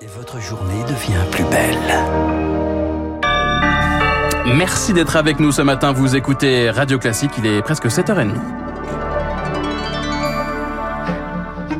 Et votre journée devient plus belle. Merci d'être avec nous ce matin. Vous écoutez Radio Classique, il est presque 7h30.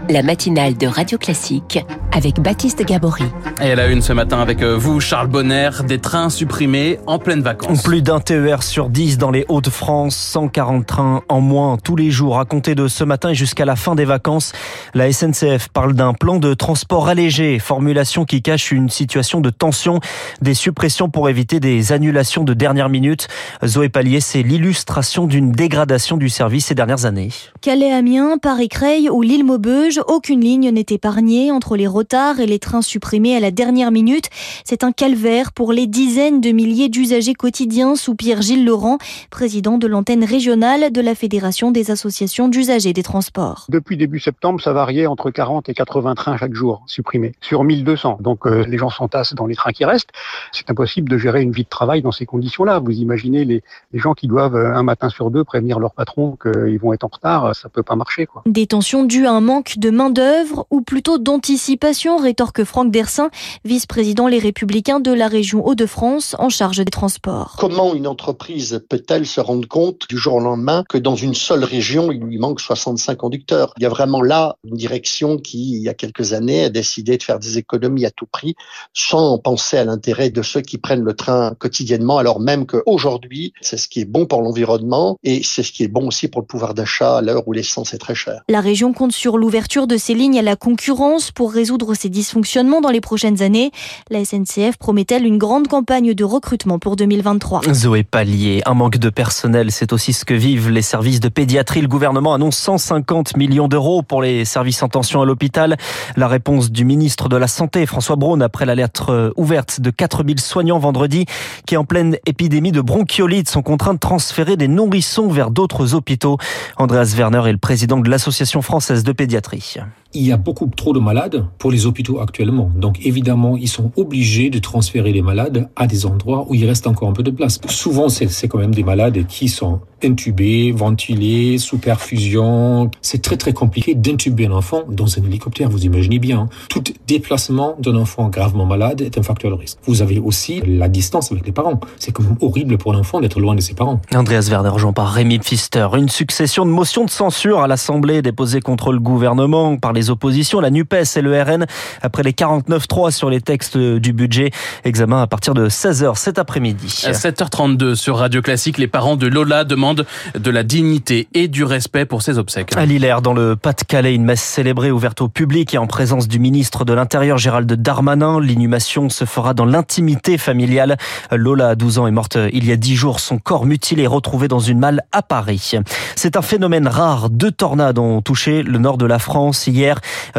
La matinale de Radio Classique avec Baptiste Gabory. Et elle a une ce matin avec euh, vous, Charles Bonner, des trains supprimés en pleine vacances. Plus d'un TER sur 10 dans les Hauts-de-France, 140 trains en moins tous les jours à compter de ce matin et jusqu'à la fin des vacances. La SNCF parle d'un plan de transport allégé, formulation qui cache une situation de tension, des suppressions pour éviter des annulations de dernière minute. Zoé Pallier, c'est l'illustration d'une dégradation du service ces dernières années. Calais-Amiens, Paris-Creil ou Lille-Maubeuge, aucune ligne n'est épargnée entre les retards et les trains supprimés à la dernière minute. C'est un calvaire pour les dizaines de milliers d'usagers quotidiens, soupire Gilles Laurent, président de l'antenne régionale de la Fédération des associations d'usagers des transports. Depuis début septembre, ça variait entre 40 et 80 trains chaque jour supprimés sur 1200. Donc euh, les gens s'entassent dans les trains qui restent. C'est impossible de gérer une vie de travail dans ces conditions-là. Vous imaginez les, les gens qui doivent euh, un matin sur deux prévenir leur patron qu'ils vont être en retard, ça peut pas marcher. Quoi. Des tensions dues à un manque de main-d'œuvre ou plutôt d'anticipation, rétorque Franck Dersin, vice-président Les Républicains de la région Hauts-de-France en charge des transports. Comment une entreprise peut-elle se rendre compte du jour au lendemain que dans une seule région, il lui manque 65 conducteurs? Il y a vraiment là une direction qui, il y a quelques années, a décidé de faire des économies à tout prix sans penser à l'intérêt de ceux qui prennent le train quotidiennement, alors même qu'aujourd'hui, c'est ce qui est bon pour l'environnement et c'est ce qui est bon aussi pour le pouvoir d'achat à l'heure où l'essence est très chère. La région compte sur l'ouverture de ces lignes à la concurrence pour résoudre ces dysfonctionnements dans les prochaines années. La SNCF promet-elle une grande campagne de recrutement pour 2023 Zoé Pallier, un manque de personnel, c'est aussi ce que vivent les services de pédiatrie. Le gouvernement annonce 150 millions d'euros pour les services en tension à l'hôpital. La réponse du ministre de la Santé, François Braun, après la lettre ouverte de 4000 soignants vendredi, qui en pleine épidémie de bronchiolite sont contraints de transférer des nourrissons vers d'autres hôpitaux. Andreas Werner est le président de l'Association française de pédiatrie. Il y a beaucoup trop de malades pour les hôpitaux actuellement. Donc évidemment, ils sont obligés de transférer les malades à des endroits où il reste encore un peu de place. Souvent, c'est quand même des malades qui sont intubés, ventilés, sous perfusion. C'est très très compliqué d'intuber un enfant dans un hélicoptère, vous imaginez bien. Hein. Tout déplacement d'un enfant gravement malade est un facteur de risque. Vous avez aussi la distance avec les parents. C'est quand même horrible pour l'enfant d'être loin de ses parents. Andreas par Pfister. Une succession de motions de censure à l'Assemblée déposées contre le gouvernement par les oppositions, la NUPES et le RN, après les 49-3 sur les textes du budget. Examen à partir de 16h cet après-midi. À 7h32 sur Radio Classique, les parents de Lola demandent de la dignité et du respect pour ses obsèques. À Lillers, dans le Pas-de-Calais, une messe célébrée ouverte au public et en présence du ministre de l'Intérieur Gérald Darmanin. L'inhumation se fera dans l'intimité familiale. Lola, à 12 ans, est morte il y a 10 jours. Son corps mutilé est retrouvé dans une malle à Paris. C'est un phénomène rare. Deux tornades ont touché le nord de la France hier.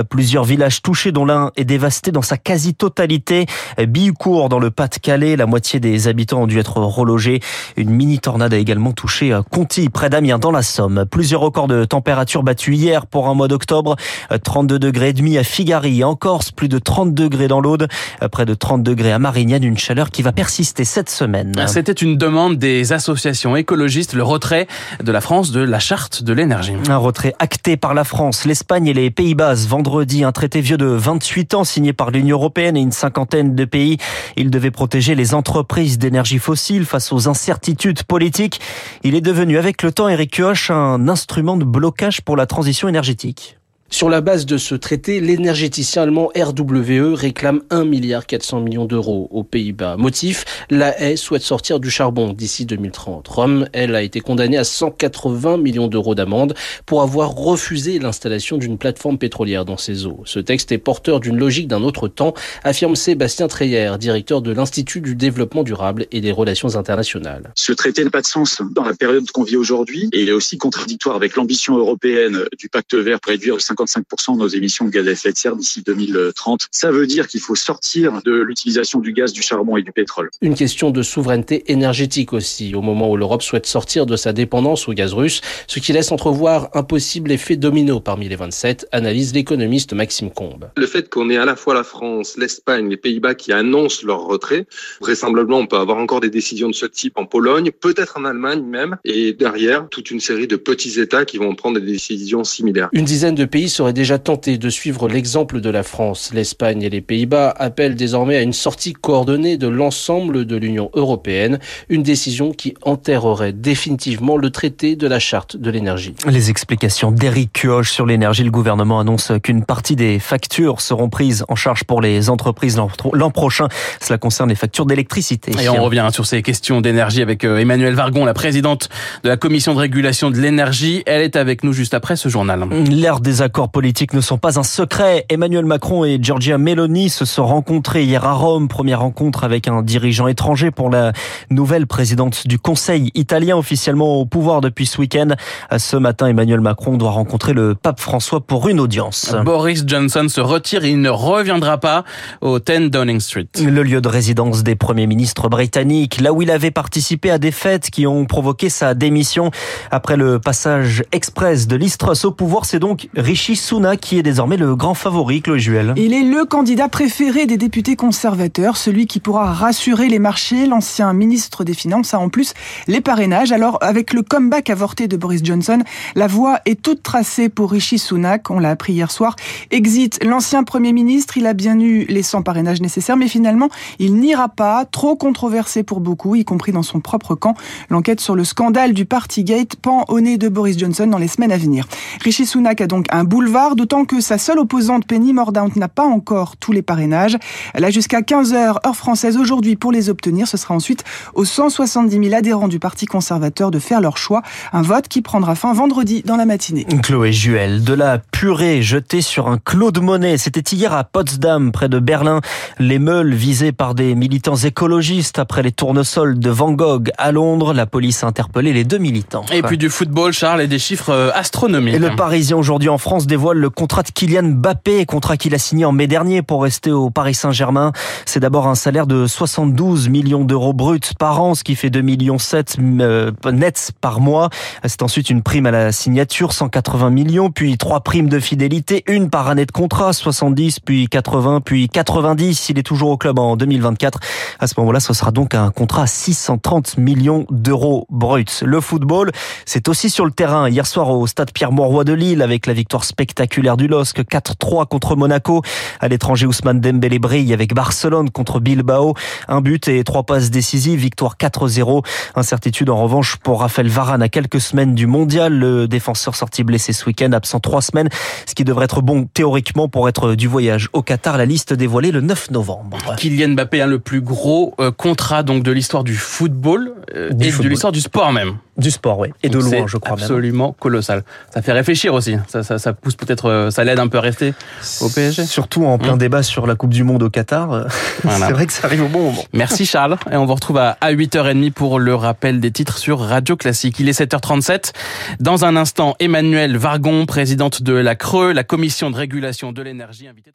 Plusieurs villages touchés dont l'un est dévasté dans sa quasi-totalité. Bilcourt dans le Pas-de-Calais, la moitié des habitants ont dû être relogés. Une mini-tornade a également touché Conti, près d'Amiens, dans la Somme. Plusieurs records de température battus hier pour un mois d'octobre. 32 degrés et demi à Figari, en Corse, plus de 30 degrés dans l'Aude, près de 30 degrés à Marignane, une chaleur qui va persister cette semaine. C'était une demande des associations écologistes, le retrait de la France de la charte de l'énergie. Un retrait acté par la France, l'Espagne et les Pays-Bas vendredi. Un traité vieux de 28 ans signé par l'Union européenne et une cinquantaine de pays. Il devait protéger les entreprises d'énergie fossile face aux incertitudes politiques. Il est devenu avec le temps, Eric Kioch, un instrument de blocage pour la transition énergétique. Sur la base de ce traité, l'énergéticien allemand RWE réclame 1 milliard 400 millions d'euros aux Pays-Bas. Motif, la haie souhaite sortir du charbon d'ici 2030. Rome, elle, a été condamnée à 180 millions d'euros d'amende pour avoir refusé l'installation d'une plateforme pétrolière dans ses eaux. Ce texte est porteur d'une logique d'un autre temps, affirme Sébastien Treyer, directeur de l'Institut du développement durable et des relations internationales. Ce traité n'a pas de sens dans la période qu'on vit aujourd'hui et il est aussi contradictoire avec l'ambition européenne du pacte vert pour réduire 55% de nos émissions de gaz à effet de serre d'ici 2030. Ça veut dire qu'il faut sortir de l'utilisation du gaz, du charbon et du pétrole. Une question de souveraineté énergétique aussi, au moment où l'Europe souhaite sortir de sa dépendance au gaz russe, ce qui laisse entrevoir un possible effet domino parmi les 27, analyse l'économiste Maxime Combe. Le fait qu'on ait à la fois la France, l'Espagne, les Pays-Bas qui annoncent leur retrait, vraisemblablement on peut avoir encore des décisions de ce type en Pologne, peut-être en Allemagne même, et derrière toute une série de petits États qui vont prendre des décisions similaires. Une dizaine de pays pays seraient déjà tentés de suivre l'exemple de la France. L'Espagne et les Pays-Bas appellent désormais à une sortie coordonnée de l'ensemble de l'Union européenne, une décision qui enterrerait définitivement le traité de la charte de l'énergie. Les explications d'Éric Kioch sur l'énergie, le gouvernement annonce qu'une partie des factures seront prises en charge pour les entreprises l'an prochain. Cela concerne les factures d'électricité. Et on revient sur ces questions d'énergie avec euh, Emmanuel Vargon, la présidente de la commission de régulation de l'énergie. Elle est avec nous juste après ce journal. L'ère des accords politiques ne sont pas un secret. Emmanuel Macron et Giorgia Meloni se sont rencontrés hier à Rome. Première rencontre avec un dirigeant étranger pour la nouvelle présidente du Conseil italien officiellement au pouvoir depuis ce week-end. Ce matin, Emmanuel Macron doit rencontrer le pape François pour une audience. Boris Johnson se retire et il ne reviendra pas au 10 Downing Street. Le lieu de résidence des premiers ministres britanniques, là où il avait participé à des fêtes qui ont provoqué sa démission après le passage express de l'Istros au pouvoir. C'est donc Rishi Sunak qui est désormais le grand favori, Chloé Juel. Il est le candidat préféré des députés conservateurs, celui qui pourra rassurer les marchés. L'ancien ministre des Finances a en plus les parrainages. Alors, avec le comeback avorté de Boris Johnson, la voie est toute tracée pour Rishi Sunak. On l'a appris hier soir. Exit l'ancien Premier ministre. Il a bien eu les 100 parrainages nécessaires, mais finalement, il n'ira pas. Trop controversé pour beaucoup, y compris dans son propre camp. L'enquête sur le scandale du Partygate pend au nez de Boris Johnson dans les semaines à venir. Rishi Sunak a donc un boulevard, d'autant que sa seule opposante Penny Mordaunt n'a pas encore tous les parrainages. Elle a jusqu'à 15h heure française aujourd'hui pour les obtenir. Ce sera ensuite aux 170 000 adhérents du Parti conservateur de faire leur choix. Un vote qui prendra fin vendredi dans la matinée. Chloé Juel, de la purée jetée sur un clos de monnaie. C'était hier à Potsdam, près de Berlin. Les meules visées par des militants écologistes après les tournesols de Van Gogh à Londres. La police a interpellé les deux militants. Et puis du football, Charles, et des chiffres euh, astronomiques. Et le Parisien aujourd'hui en France dévoile le contrat de Kylian Mbappé, contrat qu'il a signé en mai dernier pour rester au Paris Saint-Germain. C'est d'abord un salaire de 72 millions d'euros bruts par an, ce qui fait 2 millions 7 euh, nets par mois. C'est ensuite une prime à la signature, 180 millions, puis trois primes de fidélité, une par année de contrat, 70, puis 80, puis 90. Il est toujours au club en 2024. À ce moment-là, ce sera donc un contrat à 630 millions d'euros bruts. Le football, c'est aussi sur le terrain. Hier soir au stade Pierre-Mauroy de Lille, avec la victoire spectaculaire du LOSC, 4-3 contre Monaco. À l'étranger, Ousmane Dembélé brille avec Barcelone contre Bilbao. Un but et trois passes décisives, victoire 4-0. Incertitude en revanche pour Raphaël Varane à quelques semaines du mondial. Le défenseur sorti blessé ce week-end, absent trois semaines, ce qui devrait être bon théoriquement pour être du voyage au Qatar. La liste dévoilée le 9 novembre. Kylian Mbappé a le plus gros euh, contrat donc de l'histoire du football euh, et de l'histoire du sport même. Du sport, oui. Et de loin, je crois. Absolument colossal. Ça fait réfléchir aussi. Ça, ça, ça pousse peut-être, euh, ça l'aide un peu à rester au PSG. Surtout en plein mmh. débat sur la Coupe du Monde au Qatar. Voilà. C'est vrai que ça arrive au bon moment. Merci Charles. Et on vous retrouve à 8h30 pour le rappel des titres sur Radio Classique. Il est 7h37. Dans un instant, Emmanuel Vargon, présidente de la Creux, la commission de régulation de l'énergie, invitée